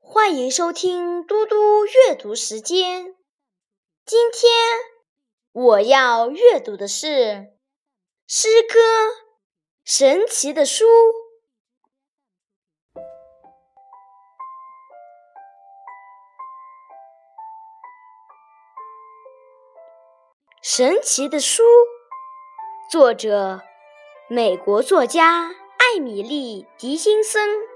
欢迎收听嘟嘟阅读时间。今天我要阅读的是诗歌《神奇的书》。神奇的书，作者美国作家艾米丽·狄金森。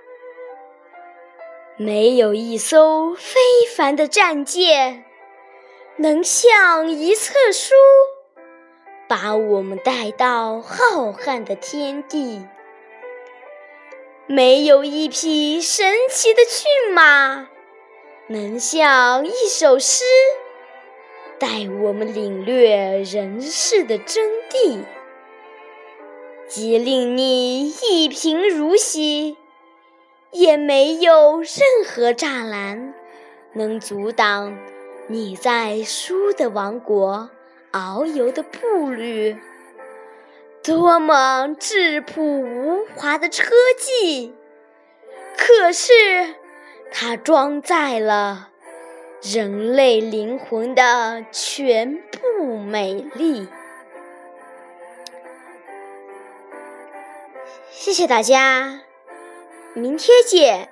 没有一艘非凡的战舰能像一册书，把我们带到浩瀚的天地；没有一匹神奇的骏马能像一首诗。带我们领略人世的真谛，即令你一贫如洗，也没有任何栅栏能阻挡你在书的王国遨游的步履。多么质朴无华的车技，可是它装载了。人类灵魂的全部美丽。谢谢大家，明天见。